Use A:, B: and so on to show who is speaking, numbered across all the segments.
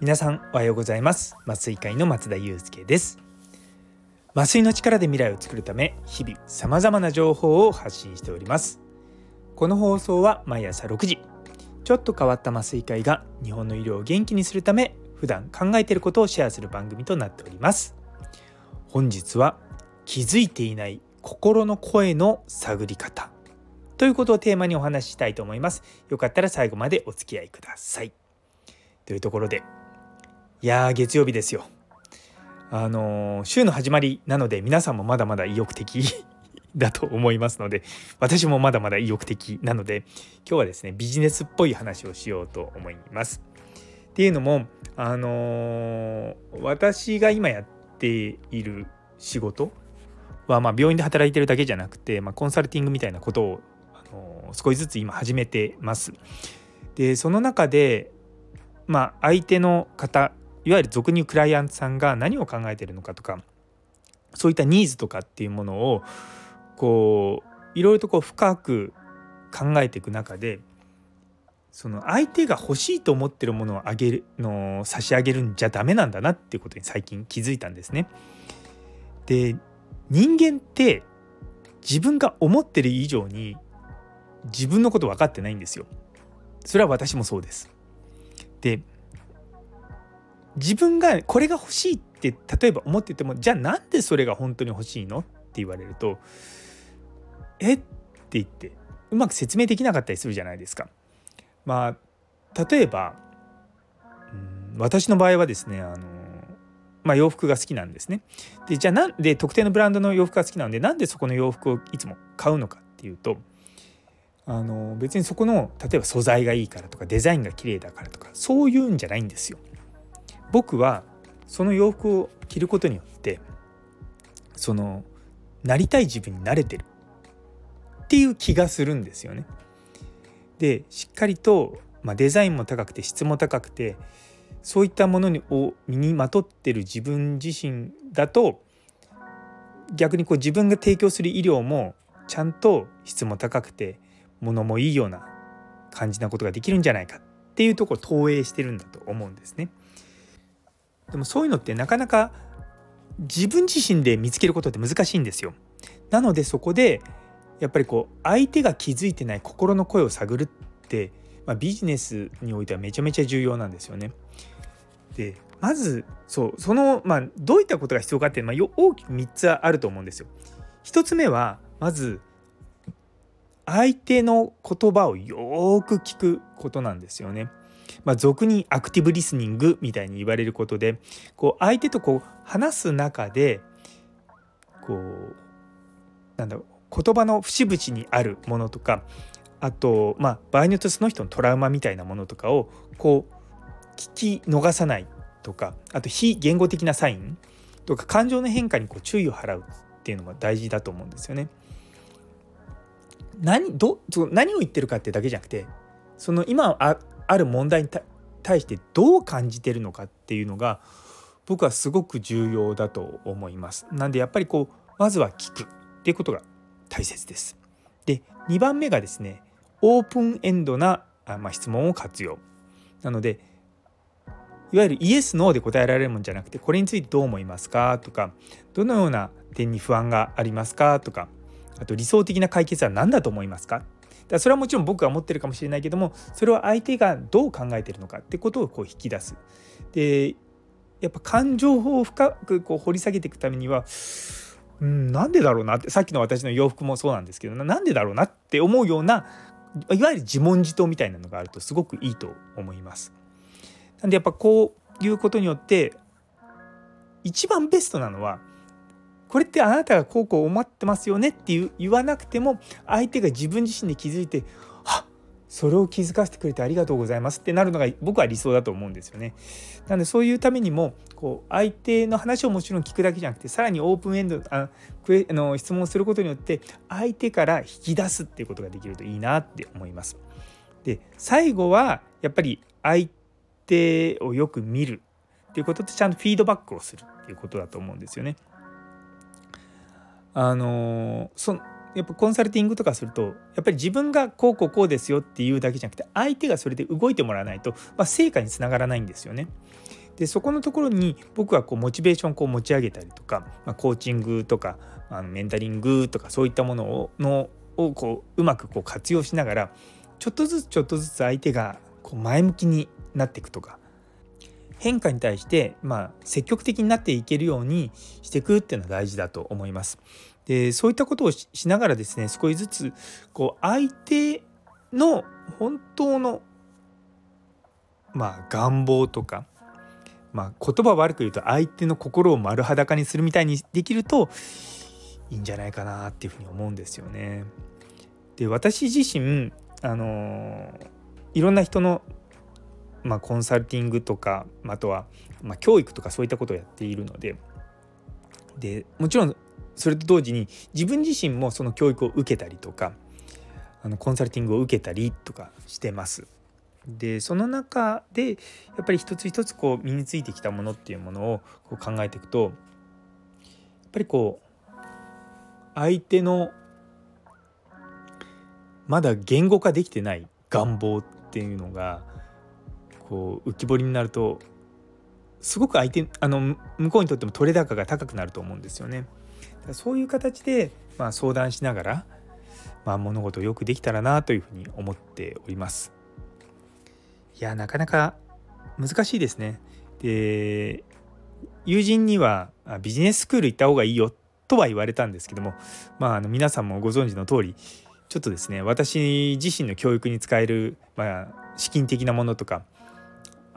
A: 皆さんおはようございます。麻酔会の松田祐介です。麻酔の力で未来を作るため日々様々な情報を発信しております。この放送は毎朝6時ちょっと変わった麻酔会が日本の医療を元気にするため普段考えていることをシェアする番組となっております。本日は気づいていない心の声の探り方。ということをテーマにお話ししたいと思います。よかったら最後までお付き合いください。というところでいやー月曜日ですよ。あのー、週の始まりなので皆さんもまだまだ意欲的 だと思いますので私もまだまだ意欲的なので今日はですねビジネスっぽい話をしようと思います。っていうのもあのー、私が今やっている仕事は、まあ、病院で働いてるだけじゃなくて、まあ、コンサルティングみたいなことを、あの、少しずつ今始めてます。でその中で、まあ、相手の方いわゆる俗に言うクライアントさんが何を考えてるのかとかそういったニーズとかっていうものをこういろいろとこう深く考えていく中でその相手が欲しいと思ってるものをあげるの差し上げるんじゃダメなんだなっていうことに最近気づいたんですね。で人間って自分が思ってる以上に自分のこと分かってないんですよ。それは私もそうです。で自分がこれが欲しいって例えば思っててもじゃあなんでそれが本当に欲しいの？って言われるとえ？って言ってうまく説明できなかったりするじゃないですか。まあ例えば私の場合はですねあのまあ、洋服が好きなんですね。でじゃあなんで特定のブランドの洋服が好きなのでなんでそこの洋服をいつも買うのかっていうとあの別にそこの例えば素材がいいからとかデザインが綺麗だからとかそういうんじゃないんですよ。僕はその洋服を着ることによってそのなりたい自分になれてるっていう気がするんですよね。でしっかりと、まあ、デザインも高くて質も高くてそういったものを身にまとってる自分自身だと逆にこう自分が提供する医療もちゃんと質も高くて物もいいような感じなことができるんじゃないかっていうところを投影してるんだと思うんですね。でもそういうのってなかなか自分自身で見つけることって難しいんですよ。なのでそこでやっぱりこう相手が気づいてない心の声を探るって、まあ、ビジネスにおいてはめちゃめちゃ重要なんですよね。でまずそうその、まあ、どういったことが必要かって、まあ、大きく3つあると思うんですよ。1つ目はまず相手の言葉をよく聞くことなんですよね。まあ、俗にアクティブリスニングみたいに言われることでこう相手とこう話す中でこうなんだろう言葉の節々にあるものとかあとまあ場合によってその人のトラウマみたいなものとかをこう聞き逃さないとかあと非言語的なサインとか感情の変化にこう注意を払うっていうのも大事だと思うんですよね。何ど何を言ってるかってだけじゃなくてその今あある問題に対してどう感じてるのかっていうのが僕はすごく重要だと思います。なんでやっぱりこうまずは聞くっていうことが大切です。で2番目がですねオープンエンドな、まあ、質問を活用。なのでいわゆるイエス・ノーで答えられるもんじゃなくてこれについてどう思いますか？とかどのような点に不安がありますか？とかあと理想的な解決は何だと思いますか？だそれはもちろん僕が持ってるかもしれないけどもそれを相手がどう考えてるのかってことをこう引き出す。でやっぱ感情を深くこう掘り下げていくためにはうん、なんでだろうなってさっきの私の洋服もそうなんですけどなんでだろうなって思うようないわゆる自問自答みたいなのがあるとすごくいいと思います。なんでやっぱこういうことによって一番ベストなのはこれってあなたがこうこう思ってますよねっていう言わなくても相手が自分自身で気づいてあそれを気づかせてくれてありがとうございますってなるのが僕は理想だと思うんですよね。なのでそういうためにもこう相手の話をもちろん聞くだけじゃなくてさらにオープンエンドあクエあの質問することによって相手から引き出すっていうことができるといいなって思います。で最後はやっぱり相手をよく見るっていうこととちゃんとフィードバックをするっていうことだと思うんですよね。あのそやっぱコンサルティングとかするとやっぱり自分がこうこうこうですよっていうだけじゃなくて相手がそれで動いてもらわないと、まあ、成果につながらないんですよね。でそこのところに僕はこうモチベーションをこう持ち上げたりとか、まあ、コーチングとかあのメンタリングとかそういったものをのをこううまくこう活用しながらちょっとずつちょっとずつ相手がこう前向きになっていくとか変化に対して、まあ、積極的になっていけるようにしていくっていうのは大事だと思います。でそういったことをしながらですね少しずつこう相手の本当のまあ願望とかまあ、言葉悪く言うと相手の心を丸裸にするみたいにできるといいんじゃないかなっていうふうに思うんですよね。で私自身あのいろんな人の、まあ、コンサルティングとかあとは、まあ、教育とかそういったことをやっているのででもちろんそれと同時に自分自身もその教育を受けたりとかあのコンサルティングを受けたりとかしてます。でその中でやっぱり一つ一つこう身についてきたものっていうものをこう考えていくとやっぱりこう相手のまだ言語化できてない願望っていうのがこう浮き彫りになるとすごく相手あの向こうにとっても取れ高が高くなると思うんですよね。そういう形で、まあ、相談しながら、まあ、物事をよくできたらなというふうに思っております。いやなかなか難しいですね。で友人にはビジネススクール行った方がいいよとは言われたんですけどもまああの皆さんもご存知の通りちょっとですね私自身の教育に使える、まあ、資金的なものとか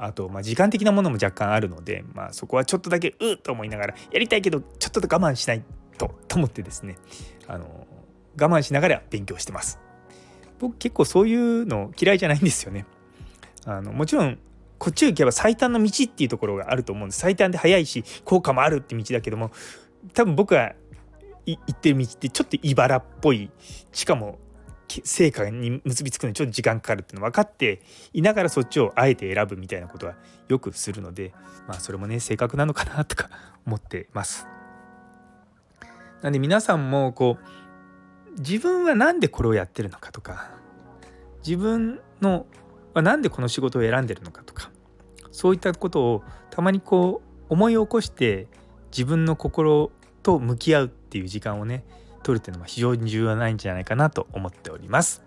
A: あと、まあ、時間的なものも若干あるので、まあ、そこはちょっとだけうっと思いながらやりたいけどちょっと我慢しないとと思ってですねあの我慢しながら勉強してます。僕結構そういうの嫌いじゃないんですよね。あのもちろんこっちを行けば最短の道っていうところがあると思うんです最短で速いし効果もあるって道だけども多分僕が行ってる道ってちょっと茨っぽいしかも成果に結びつくのにちょっと時間かかるっていうの分かっていながらそっちをあえて選ぶみたいなことはよくするのでまあそれもね性格なのかなとか思ってます。なんで皆さんもこう自分は何でこれをやってるのかとか自分のまあ、なんでこの仕事を選んでるのかとかそういったことをたまにこう思い起こして自分の心と向き合うっていう時間をね取るっていうのは非常に重要ないんじゃないかなと思っております。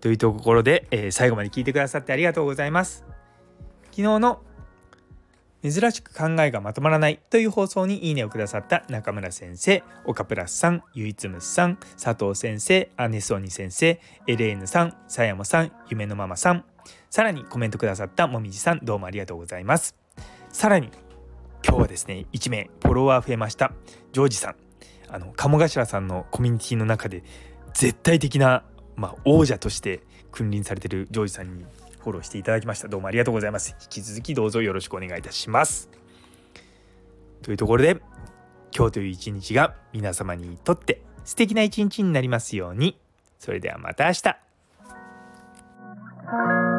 A: というところで、えー、最後まで聞いてくださってありがとうございます。昨日の珍しく考えがまとまらないという放送にいいねをくださった中村先生、岡プラスさん、ゆいつむさん、佐藤先生、アネソニ先生、エレーヌさん、さやもさん、夢のママさん、さらにコメントくださったもみじさん、どうもありがとうございます。さらに、今日はですね、1名フォロワー増えました、ジョージさん。あの、鴨頭さんのコミュニティの中で、絶対的な、まあ、王者として君臨されてるジョージさんにフォローしていただきました。どうもありがとうございます。引き続きどうぞよろしくお願いいたします。というところで今日という一日が皆様にとって素敵な一日になりますように。それではまた明日。